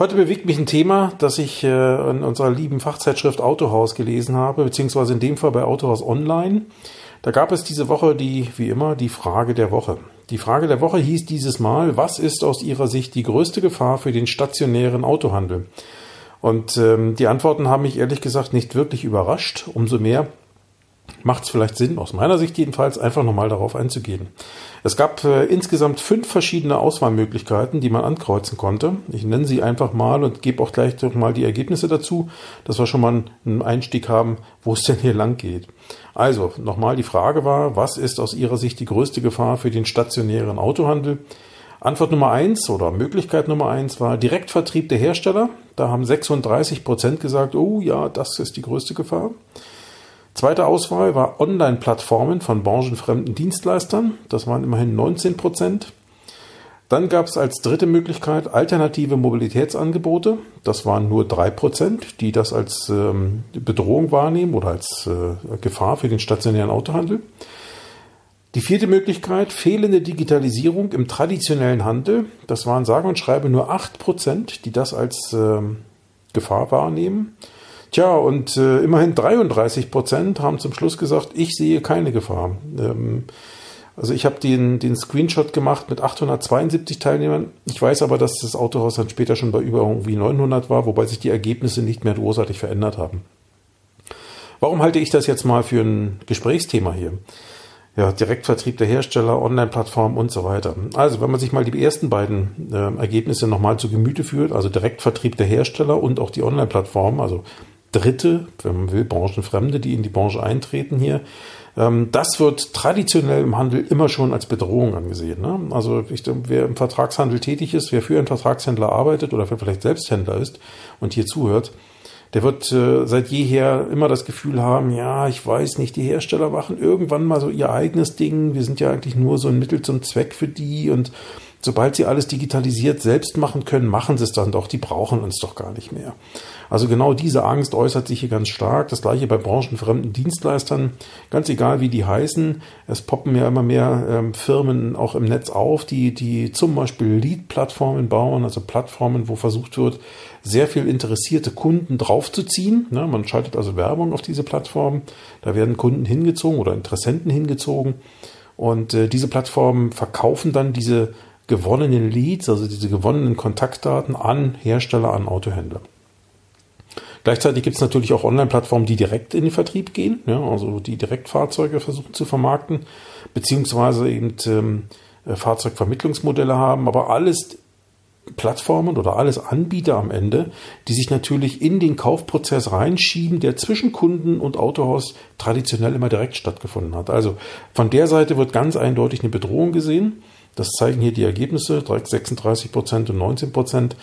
Heute bewegt mich ein Thema, das ich äh, in unserer lieben Fachzeitschrift Autohaus gelesen habe, beziehungsweise in dem Fall bei Autohaus Online. Da gab es diese Woche die, wie immer, die Frage der Woche. Die Frage der Woche hieß dieses Mal, was ist aus Ihrer Sicht die größte Gefahr für den stationären Autohandel? Und ähm, die Antworten haben mich ehrlich gesagt nicht wirklich überrascht. Umso mehr macht es vielleicht Sinn, aus meiner Sicht jedenfalls, einfach nochmal darauf einzugehen. Es gab äh, insgesamt fünf verschiedene Auswahlmöglichkeiten, die man ankreuzen konnte. Ich nenne sie einfach mal und gebe auch gleich mal die Ergebnisse dazu, dass wir schon mal einen Einstieg haben, wo es denn hier lang geht. Also nochmal die Frage war, was ist aus Ihrer Sicht die größte Gefahr für den stationären Autohandel? Antwort Nummer eins oder Möglichkeit Nummer eins war Direktvertrieb der Hersteller. Da haben 36 Prozent gesagt, oh ja, das ist die größte Gefahr. Zweite Auswahl war Online-Plattformen von branchenfremden Dienstleistern. Das waren immerhin 19 Prozent. Dann gab es als dritte Möglichkeit alternative Mobilitätsangebote. Das waren nur drei Prozent, die das als ähm, Bedrohung wahrnehmen oder als äh, Gefahr für den stationären Autohandel. Die vierte Möglichkeit, fehlende Digitalisierung im traditionellen Handel. Das waren sage und schreibe nur acht Prozent, die das als ähm, Gefahr wahrnehmen. Tja, und äh, immerhin 33 Prozent haben zum Schluss gesagt, ich sehe keine Gefahr. Ähm, also ich habe den, den Screenshot gemacht mit 872 Teilnehmern. Ich weiß aber, dass das Autohaus dann später schon bei über irgendwie 900 war, wobei sich die Ergebnisse nicht mehr großartig verändert haben. Warum halte ich das jetzt mal für ein Gesprächsthema hier? Ja, Direktvertrieb der Hersteller, Online-Plattform und so weiter. Also, wenn man sich mal die ersten beiden äh, Ergebnisse nochmal zu Gemüte führt, also Direktvertrieb der Hersteller und auch die Online-Plattform, also Dritte, wenn man will, Branchenfremde, die in die Branche eintreten hier. Ähm, das wird traditionell im Handel immer schon als Bedrohung angesehen. Ne? Also ich, wer im Vertragshandel tätig ist, wer für einen Vertragshändler arbeitet oder wer vielleicht Selbsthändler ist und hier zuhört, der wird äh, seit jeher immer das Gefühl haben, ja, ich weiß nicht, die Hersteller machen irgendwann mal so ihr eigenes Ding. Wir sind ja eigentlich nur so ein Mittel zum Zweck für die und sobald sie alles digitalisiert selbst machen können, machen sie es dann doch. Die brauchen uns doch gar nicht mehr. Also genau diese Angst äußert sich hier ganz stark. Das gleiche bei branchenfremden Dienstleistern. Ganz egal, wie die heißen. Es poppen ja immer mehr ähm, Firmen auch im Netz auf, die, die zum Beispiel Lead-Plattformen bauen, also Plattformen, wo versucht wird, sehr viel interessierte Kunden draufzuziehen. Ne, man schaltet also Werbung auf diese Plattform. Da werden Kunden hingezogen oder Interessenten hingezogen. Und äh, diese Plattformen verkaufen dann diese gewonnenen Leads, also diese gewonnenen Kontaktdaten an Hersteller, an Autohändler. Gleichzeitig gibt es natürlich auch Online-Plattformen, die direkt in den Vertrieb gehen, ja, also die direkt Fahrzeuge versuchen zu vermarkten, beziehungsweise eben ähm, äh, Fahrzeugvermittlungsmodelle haben, aber alles Plattformen oder alles Anbieter am Ende, die sich natürlich in den Kaufprozess reinschieben, der zwischen Kunden und Autohaus traditionell immer direkt stattgefunden hat. Also von der Seite wird ganz eindeutig eine Bedrohung gesehen. Das zeigen hier die Ergebnisse, direkt 36 Prozent und 19 Prozent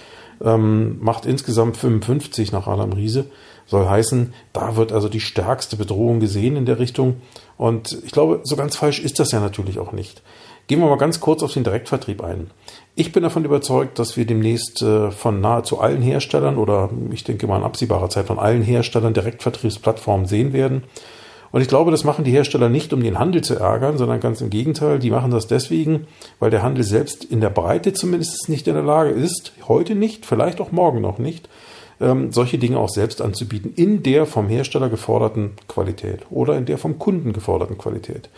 ähm, macht insgesamt 55 nach Adam Riese. Soll heißen, da wird also die stärkste Bedrohung gesehen in der Richtung. Und ich glaube, so ganz falsch ist das ja natürlich auch nicht. Gehen wir mal ganz kurz auf den Direktvertrieb ein. Ich bin davon überzeugt, dass wir demnächst äh, von nahezu allen Herstellern oder ich denke mal in absehbarer Zeit von allen Herstellern Direktvertriebsplattformen sehen werden. Und ich glaube, das machen die Hersteller nicht, um den Handel zu ärgern, sondern ganz im Gegenteil. Die machen das deswegen, weil der Handel selbst in der Breite zumindest nicht in der Lage ist, heute nicht, vielleicht auch morgen noch nicht, ähm, solche Dinge auch selbst anzubieten, in der vom Hersteller geforderten Qualität oder in der vom Kunden geforderten Qualität.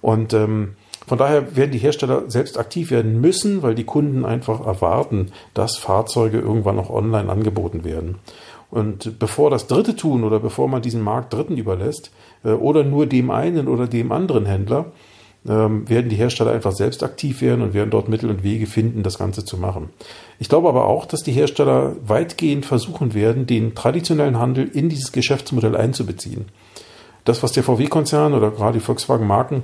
Und ähm, von daher werden die Hersteller selbst aktiv werden müssen, weil die Kunden einfach erwarten, dass Fahrzeuge irgendwann auch online angeboten werden. Und bevor das Dritte tun oder bevor man diesen Markt Dritten überlässt äh, oder nur dem einen oder dem anderen Händler, ähm, werden die Hersteller einfach selbst aktiv werden und werden dort Mittel und Wege finden, das Ganze zu machen. Ich glaube aber auch, dass die Hersteller weitgehend versuchen werden, den traditionellen Handel in dieses Geschäftsmodell einzubeziehen. Das, was der VW-Konzern oder gerade die Volkswagen-Marken,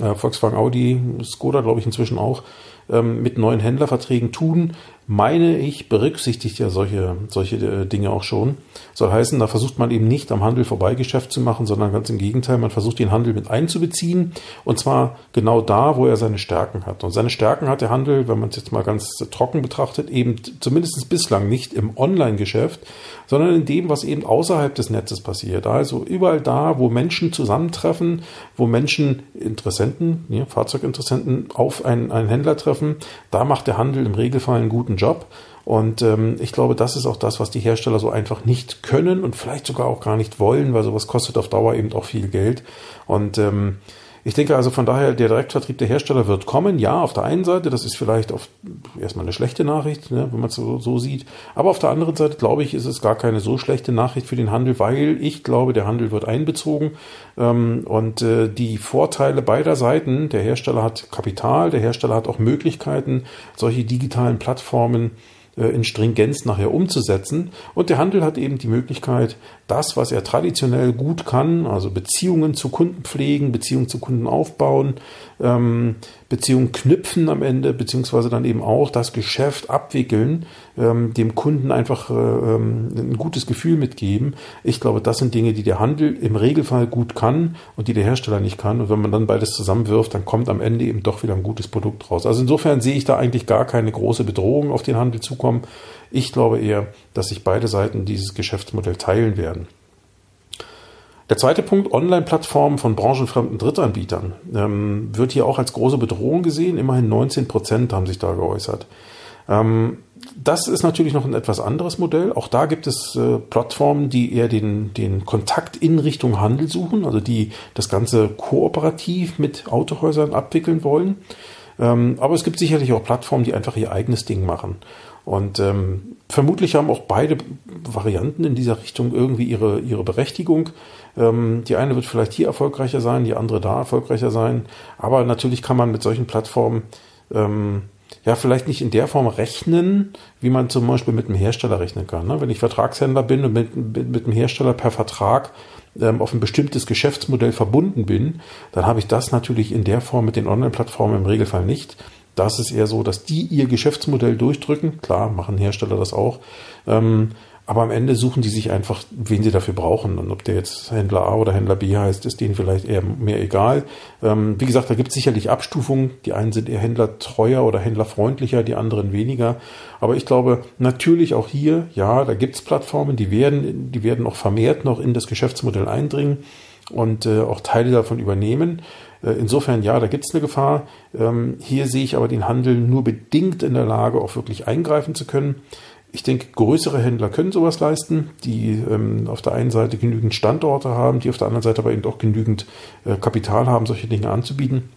äh, Volkswagen Audi, Skoda glaube ich inzwischen auch, ähm, mit neuen Händlerverträgen tun, meine ich, berücksichtigt ja solche, solche äh, Dinge auch schon. Soll heißen, da versucht man eben nicht am Handel vorbei Geschäft zu machen, sondern ganz im Gegenteil, man versucht den Handel mit einzubeziehen und zwar genau da, wo er seine Stärken hat. Und seine Stärken hat der Handel, wenn man es jetzt mal ganz trocken betrachtet, eben zumindest bislang nicht im Online-Geschäft, sondern in dem, was eben außerhalb des Netzes passiert. Also überall da, wo Menschen zusammentreffen, wo Menschen Interessenten, ja, Fahrzeuginteressenten auf einen, einen Händler treffen, da macht der Handel im Regelfall einen guten Job. Und ähm, ich glaube, das ist auch das, was die Hersteller so einfach nicht können und vielleicht sogar auch gar nicht wollen, weil sowas kostet auf Dauer eben auch viel Geld. Und ähm, ich denke also von daher, der Direktvertrieb der Hersteller wird kommen. Ja, auf der einen Seite, das ist vielleicht auf, erstmal eine schlechte Nachricht, ne, wenn man es so, so sieht. Aber auf der anderen Seite, glaube ich, ist es gar keine so schlechte Nachricht für den Handel, weil ich glaube, der Handel wird einbezogen. Ähm, und äh, die Vorteile beider Seiten, der Hersteller hat Kapital, der Hersteller hat auch Möglichkeiten, solche digitalen Plattformen in Stringenz nachher umzusetzen. Und der Handel hat eben die Möglichkeit, das, was er traditionell gut kann, also Beziehungen zu Kunden pflegen, Beziehungen zu Kunden aufbauen, ähm, Beziehungen knüpfen am Ende, beziehungsweise dann eben auch das Geschäft abwickeln, ähm, dem Kunden einfach äh, ähm, ein gutes Gefühl mitgeben. Ich glaube, das sind Dinge, die der Handel im Regelfall gut kann und die der Hersteller nicht kann. Und wenn man dann beides zusammenwirft, dann kommt am Ende eben doch wieder ein gutes Produkt raus. Also insofern sehe ich da eigentlich gar keine große Bedrohung auf den Handel zukommen. Ich glaube eher, dass sich beide Seiten dieses Geschäftsmodell teilen werden. Der zweite Punkt, Online-Plattformen von branchenfremden Drittanbietern, ähm, wird hier auch als große Bedrohung gesehen. Immerhin 19 Prozent haben sich da geäußert. Ähm, das ist natürlich noch ein etwas anderes Modell. Auch da gibt es äh, Plattformen, die eher den, den Kontakt in Richtung Handel suchen, also die das Ganze kooperativ mit Autohäusern abwickeln wollen. Ähm, aber es gibt sicherlich auch Plattformen, die einfach ihr eigenes Ding machen. Und ähm, vermutlich haben auch beide Varianten in dieser Richtung irgendwie ihre, ihre Berechtigung. Ähm, die eine wird vielleicht hier erfolgreicher sein, die andere da erfolgreicher sein. Aber natürlich kann man mit solchen Plattformen ähm, ja vielleicht nicht in der Form rechnen, wie man zum Beispiel mit einem Hersteller rechnen kann. Ne? Wenn ich Vertragshändler bin und mit, mit, mit einem Hersteller per Vertrag ähm, auf ein bestimmtes Geschäftsmodell verbunden bin, dann habe ich das natürlich in der Form mit den Online-Plattformen im Regelfall nicht. Das ist eher so, dass die ihr Geschäftsmodell durchdrücken. Klar, machen Hersteller das auch. Ähm, aber am Ende suchen die sich einfach, wen sie dafür brauchen. Und ob der jetzt Händler A oder Händler B heißt, ist denen vielleicht eher mehr egal. Ähm, wie gesagt, da gibt es sicherlich Abstufungen. Die einen sind eher händlertreuer oder händlerfreundlicher, die anderen weniger. Aber ich glaube, natürlich auch hier, ja, da gibt es Plattformen, die werden, die werden auch vermehrt noch in das Geschäftsmodell eindringen und äh, auch Teile davon übernehmen. Äh, insofern, ja, da gibt es eine Gefahr. Ähm, hier sehe ich aber den Handel nur bedingt in der Lage, auch wirklich eingreifen zu können. Ich denke, größere Händler können sowas leisten, die ähm, auf der einen Seite genügend Standorte haben, die auf der anderen Seite aber eben auch genügend äh, Kapital haben, solche Dinge anzubieten.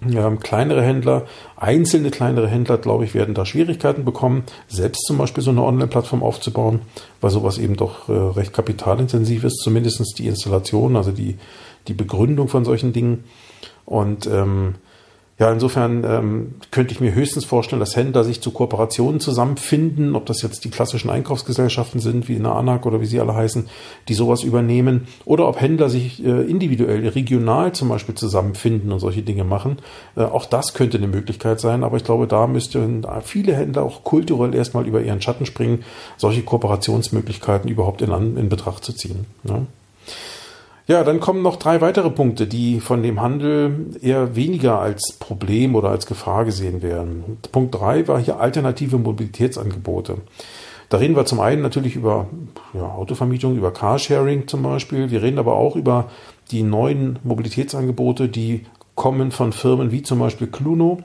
Ähm, kleinere Händler, einzelne kleinere Händler, glaube ich, werden da Schwierigkeiten bekommen, selbst zum Beispiel so eine Online-Plattform aufzubauen, weil sowas eben doch äh, recht kapitalintensiv ist, zumindest die Installation, also die, die Begründung von solchen Dingen. Und ähm, ja, insofern ähm, könnte ich mir höchstens vorstellen, dass Händler sich zu Kooperationen zusammenfinden, ob das jetzt die klassischen Einkaufsgesellschaften sind, wie in der ANAC oder wie sie alle heißen, die sowas übernehmen, oder ob Händler sich äh, individuell, regional zum Beispiel zusammenfinden und solche Dinge machen. Äh, auch das könnte eine Möglichkeit sein, aber ich glaube, da müssten viele Händler auch kulturell erstmal über ihren Schatten springen, solche Kooperationsmöglichkeiten überhaupt in, in Betracht zu ziehen. Ja. Ja, dann kommen noch drei weitere Punkte, die von dem Handel eher weniger als Problem oder als Gefahr gesehen werden. Punkt drei war hier alternative Mobilitätsangebote. Da reden wir zum einen natürlich über ja, Autovermietung, über Carsharing zum Beispiel. Wir reden aber auch über die neuen Mobilitätsangebote, die kommen von Firmen wie zum Beispiel Cluno,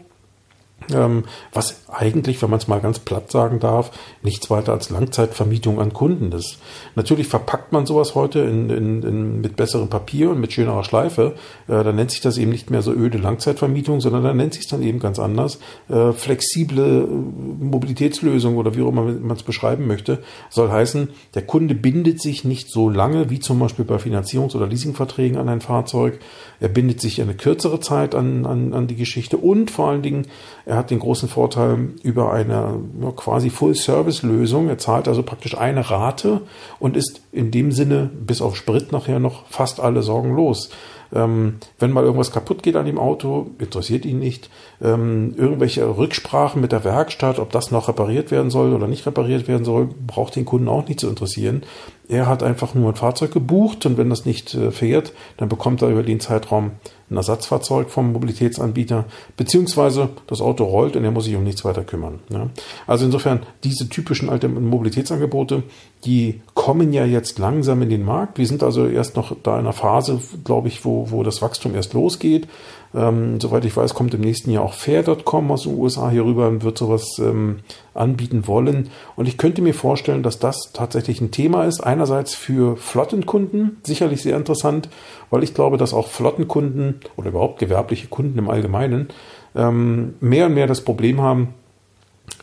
ähm, was eigentlich, wenn man es mal ganz platt sagen darf, nichts weiter als Langzeitvermietung an Kunden ist. Natürlich verpackt man sowas heute in, in, in, mit besserem Papier und mit schönerer Schleife. Äh, dann nennt sich das eben nicht mehr so öde Langzeitvermietung, sondern dann nennt sich es dann eben ganz anders. Äh, flexible äh, Mobilitätslösung oder wie auch immer man es beschreiben möchte, soll heißen, der Kunde bindet sich nicht so lange wie zum Beispiel bei Finanzierungs- oder Leasingverträgen an ein Fahrzeug. Er bindet sich eine kürzere Zeit an, an, an die Geschichte und vor allen Dingen, er hat den großen Vorteil über eine ja, quasi Full-Service-Lösung. Er zahlt also praktisch eine Rate und ist in dem Sinne bis auf Sprit nachher noch fast alle Sorgen los. Ähm, wenn mal irgendwas kaputt geht an dem Auto, interessiert ihn nicht. Ähm, irgendwelche Rücksprachen mit der Werkstatt, ob das noch repariert werden soll oder nicht repariert werden soll, braucht den Kunden auch nicht zu interessieren. Er hat einfach nur ein Fahrzeug gebucht und wenn das nicht äh, fährt, dann bekommt er über den Zeitraum ein Ersatzfahrzeug vom Mobilitätsanbieter, beziehungsweise das Auto rollt und er muss sich um nichts weiter kümmern. Ja. Also insofern diese typischen alten Mobilitätsangebote, die kommen ja jetzt langsam in den Markt. Wir sind also erst noch da in einer Phase, glaube ich, wo, wo das Wachstum erst losgeht. Ähm, soweit ich weiß, kommt im nächsten Jahr auch Fair.com aus den USA hier rüber und wird sowas ähm, anbieten wollen. Und ich könnte mir vorstellen, dass das tatsächlich ein Thema ist. Einerseits für Flottenkunden, sicherlich sehr interessant, weil ich glaube, dass auch Flottenkunden oder überhaupt gewerbliche Kunden im Allgemeinen ähm, mehr und mehr das Problem haben,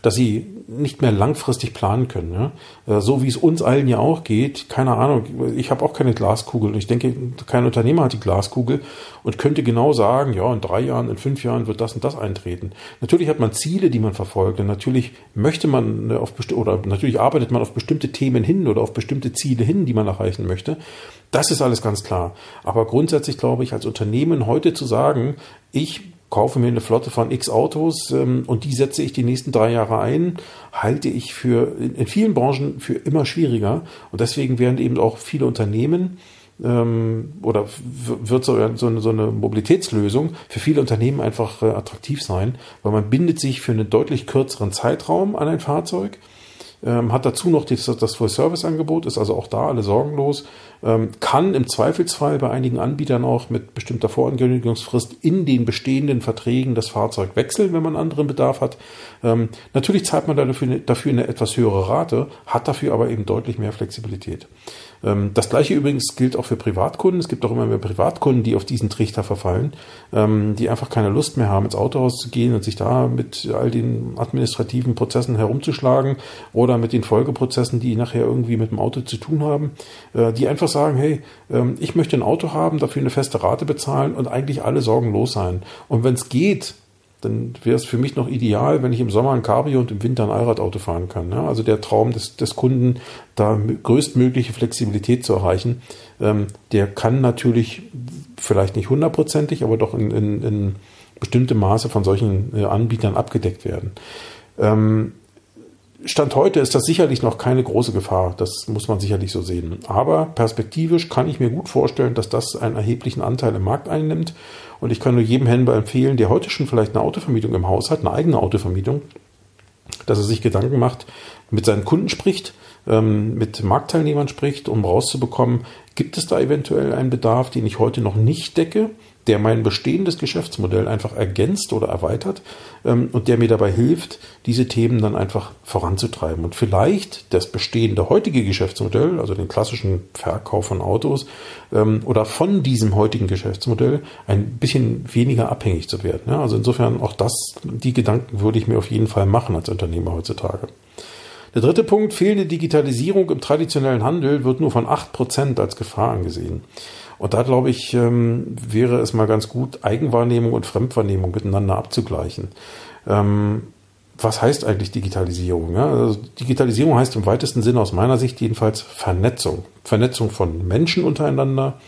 dass sie nicht mehr langfristig planen können. Ja? Äh, so wie es uns allen ja auch geht. Keine Ahnung, ich habe auch keine Glaskugel. Ich denke, kein Unternehmer hat die Glaskugel und könnte genau sagen, ja, in drei Jahren, in fünf Jahren wird das und das eintreten. Natürlich hat man Ziele, die man verfolgt und natürlich möchte man auf oder natürlich arbeitet man auf bestimmte Themen hin oder auf bestimmte Ziele hin, die man erreichen möchte. Das ist alles ganz klar. Aber grundsätzlich glaube ich, als Unternehmen heute zu sagen, ich kaufe mir eine Flotte von X Autos ähm, und die setze ich die nächsten drei Jahre ein, halte ich für in, in vielen Branchen für immer schwieriger. Und deswegen werden eben auch viele Unternehmen ähm, oder wird so, so, eine, so eine Mobilitätslösung für viele Unternehmen einfach äh, attraktiv sein, weil man bindet sich für einen deutlich kürzeren Zeitraum an ein Fahrzeug ähm, hat dazu noch das, das Full-Service-Angebot, ist also auch da alle sorgenlos, ähm, kann im Zweifelsfall bei einigen Anbietern auch mit bestimmter Vorankündigungsfrist in den bestehenden Verträgen das Fahrzeug wechseln, wenn man anderen Bedarf hat. Ähm, natürlich zahlt man dafür, dafür eine etwas höhere Rate, hat dafür aber eben deutlich mehr Flexibilität. Ähm, das gleiche übrigens gilt auch für Privatkunden. Es gibt auch immer mehr Privatkunden, die auf diesen Trichter verfallen, ähm, die einfach keine Lust mehr haben, ins Autohaus zu gehen und sich da mit all den administrativen Prozessen herumzuschlagen oder mit den Folgeprozessen, die nachher irgendwie mit dem Auto zu tun haben, äh, die einfach sagen, hey, ähm, ich möchte ein Auto haben, dafür eine feste Rate bezahlen und eigentlich alle Sorgen los sein. Und wenn es geht, dann wäre es für mich noch ideal, wenn ich im Sommer ein Cabrio und im Winter ein Allradauto fahren kann. Ne? Also der Traum des, des Kunden, da größtmögliche Flexibilität zu erreichen, ähm, der kann natürlich vielleicht nicht hundertprozentig, aber doch in, in, in bestimmtem Maße von solchen äh, Anbietern abgedeckt werden. Ähm, Stand heute ist das sicherlich noch keine große Gefahr. Das muss man sicherlich so sehen. Aber perspektivisch kann ich mir gut vorstellen, dass das einen erheblichen Anteil im Markt einnimmt. Und ich kann nur jedem Händler empfehlen, der heute schon vielleicht eine Autovermietung im Haus hat, eine eigene Autovermietung, dass er sich Gedanken macht, mit seinen Kunden spricht, ähm, mit Marktteilnehmern spricht, um rauszubekommen, gibt es da eventuell einen Bedarf, den ich heute noch nicht decke der mein bestehendes Geschäftsmodell einfach ergänzt oder erweitert ähm, und der mir dabei hilft, diese Themen dann einfach voranzutreiben und vielleicht das bestehende heutige Geschäftsmodell, also den klassischen Verkauf von Autos ähm, oder von diesem heutigen Geschäftsmodell ein bisschen weniger abhängig zu werden. Ja, also insofern auch das, die Gedanken würde ich mir auf jeden Fall machen als Unternehmer heutzutage. Der dritte Punkt, fehlende Digitalisierung im traditionellen Handel wird nur von acht Prozent als Gefahr angesehen. Und da glaube ich, ähm, wäre es mal ganz gut, Eigenwahrnehmung und Fremdwahrnehmung miteinander abzugleichen. Ähm, was heißt eigentlich Digitalisierung? Ja, also Digitalisierung heißt im weitesten Sinne aus meiner Sicht jedenfalls Vernetzung. Vernetzung von Menschen untereinander,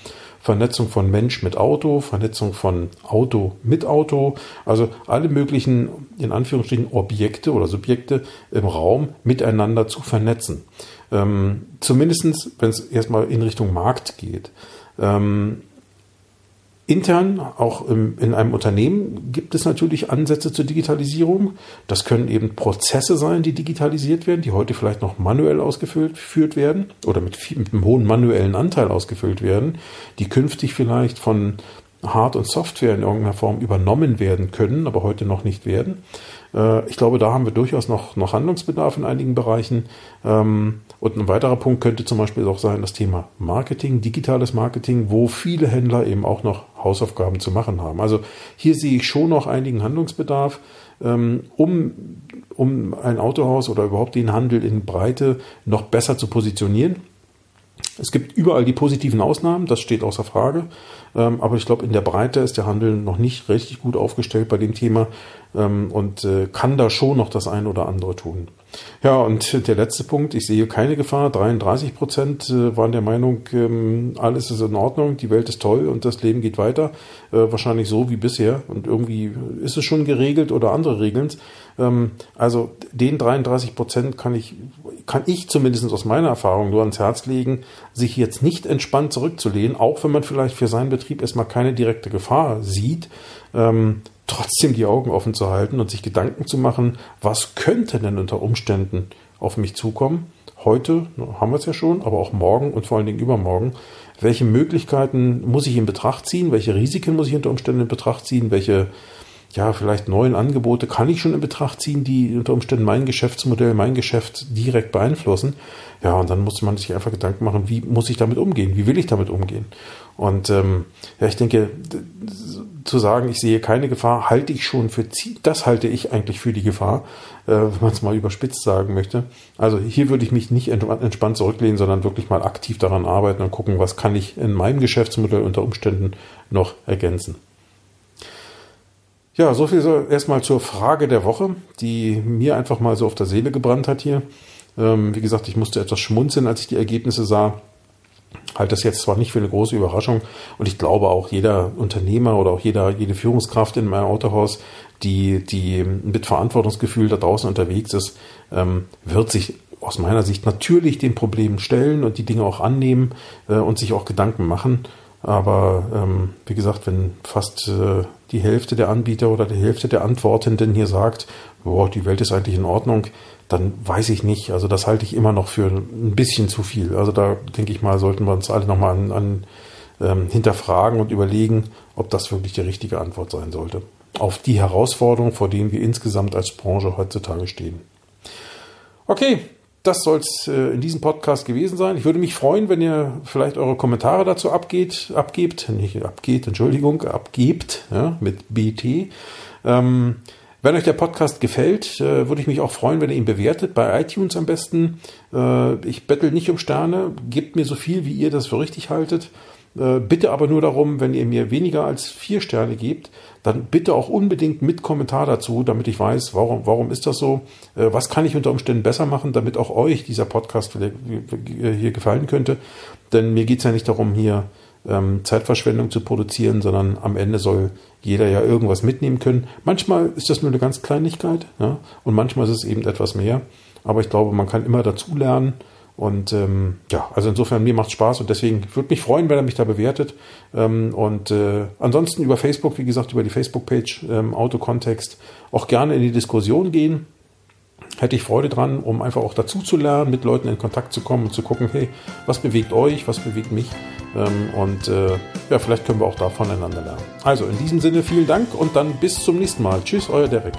Vernetzung von Mensch mit Auto, Vernetzung von Auto mit Auto, also alle möglichen, in Anführungsstrichen, Objekte oder Subjekte im Raum miteinander zu vernetzen. Ähm, zumindestens, wenn es erstmal in Richtung Markt geht. Ähm, intern, auch im, in einem Unternehmen, gibt es natürlich Ansätze zur Digitalisierung. Das können eben Prozesse sein, die digitalisiert werden, die heute vielleicht noch manuell ausgeführt werden oder mit, viel, mit einem hohen manuellen Anteil ausgefüllt werden, die künftig vielleicht von Hard- und Software in irgendeiner Form übernommen werden können, aber heute noch nicht werden. Äh, ich glaube, da haben wir durchaus noch, noch Handlungsbedarf in einigen Bereichen. Ähm, und ein weiterer Punkt könnte zum Beispiel auch sein das Thema Marketing, digitales Marketing, wo viele Händler eben auch noch Hausaufgaben zu machen haben. Also hier sehe ich schon noch einigen Handlungsbedarf, ähm, um, um ein Autohaus oder überhaupt den Handel in Breite noch besser zu positionieren Es gibt überall die positiven Ausnahmen, das steht außer Frage. Ähm, aber ich glaube, in der Breite ist der Handel noch nicht richtig gut aufgestellt bei dem Thema ähm, und äh, kann da schon noch das ein oder andere tun. Ja, und der letzte Punkt, ich sehe keine Gefahr. 33 Prozent äh, waren der Meinung, ähm, alles ist in Ordnung, die Welt ist toll und das Leben geht weiter. Äh, wahrscheinlich so wie bisher. Und irgendwie ist es schon geregelt oder andere regeln es. Also den 33 Prozent kann ich, kann ich zumindest aus meiner Erfahrung nur ans Herz legen, sich jetzt nicht entspannt zurückzulehnen, auch wenn man vielleicht für seinen Betrieb erstmal keine direkte Gefahr sieht. Ähm, trotzdem die Augen offen zu halten und sich Gedanken zu machen, was könnte denn unter Umständen auf mich zukommen. Heute haben wir es ja schon, aber auch morgen und vor allen Dingen übermorgen. Welche Möglichkeiten muss ich in Betracht ziehen? Welche Risiken muss ich unter Umständen in Betracht ziehen? Welche ja, vielleicht neuen Angebote kann ich schon in Betracht ziehen, die unter Umständen mein Geschäftsmodell, mein Geschäft direkt beeinflussen. Ja, und dann muss man sich einfach Gedanken machen, wie muss ich damit umgehen? Wie will ich damit umgehen? Und ähm, ja, ich denke, zu sagen, ich sehe keine Gefahr, halte ich schon für, das halte ich eigentlich für die Gefahr, äh, wenn man es mal überspitzt sagen möchte. Also hier würde ich mich nicht entspannt zurücklehnen, sondern wirklich mal aktiv daran arbeiten und gucken, was kann ich in meinem Geschäftsmodell unter Umständen noch ergänzen. Ja, so viel so erstmal zur Frage der Woche, die mir einfach mal so auf der Seele gebrannt hat hier. Ähm, wie gesagt, ich musste etwas schmunzeln, als ich die Ergebnisse sah halte das jetzt zwar nicht für eine große Überraschung und ich glaube auch jeder Unternehmer oder auch jeder, jede Führungskraft in meinem Autohaus, die, die mit Verantwortungsgefühl da draußen unterwegs ist, ähm, wird sich aus meiner Sicht natürlich den Problemen stellen und die Dinge auch annehmen äh, und sich auch Gedanken machen. Aber ähm, wie gesagt, wenn fast äh, die Hälfte der Anbieter oder die Hälfte der Antwortenden hier sagt, boah, die Welt ist eigentlich in Ordnung, dann weiß ich nicht. Also das halte ich immer noch für ein bisschen zu viel. Also da denke ich mal, sollten wir uns alle nochmal an, an ähm, hinterfragen und überlegen, ob das wirklich die richtige Antwort sein sollte. Auf die Herausforderung, vor denen wir insgesamt als Branche heutzutage stehen. Okay, das soll es äh, in diesem Podcast gewesen sein. Ich würde mich freuen, wenn ihr vielleicht eure Kommentare dazu abgeht, abgebt, nicht abgeht, Entschuldigung, abgebt, ja, mit BT. Ähm, wenn euch der Podcast gefällt, äh, würde ich mich auch freuen, wenn ihr ihn bewertet, bei iTunes am besten. Äh, ich bettel nicht um Sterne, gebt mir so viel, wie ihr das für richtig haltet. Äh, bitte aber nur darum, wenn ihr mir weniger als vier Sterne gebt, dann bitte auch unbedingt mit Kommentar dazu, damit ich weiß, warum, warum ist das so, äh, was kann ich unter Umständen besser machen, damit auch euch dieser Podcast hier gefallen könnte. Denn mir geht es ja nicht darum, hier ähm, Zeitverschwendung zu produzieren, sondern am Ende soll jeder ja irgendwas mitnehmen können. Manchmal ist das nur eine ganz Kleinigkeit ja, und manchmal ist es eben etwas mehr. Aber ich glaube, man kann immer dazu lernen. Und ähm, ja, also insofern, mir macht Spaß und deswegen würde mich freuen, wenn er mich da bewertet. Ähm, und äh, ansonsten über Facebook, wie gesagt, über die Facebook-Page ähm, Autokontext auch gerne in die Diskussion gehen hätte ich Freude dran, um einfach auch dazu zu lernen, mit Leuten in Kontakt zu kommen und zu gucken, hey, was bewegt euch, was bewegt mich ähm, und äh, ja, vielleicht können wir auch da voneinander lernen. Also in diesem Sinne vielen Dank und dann bis zum nächsten Mal. Tschüss, euer Derek.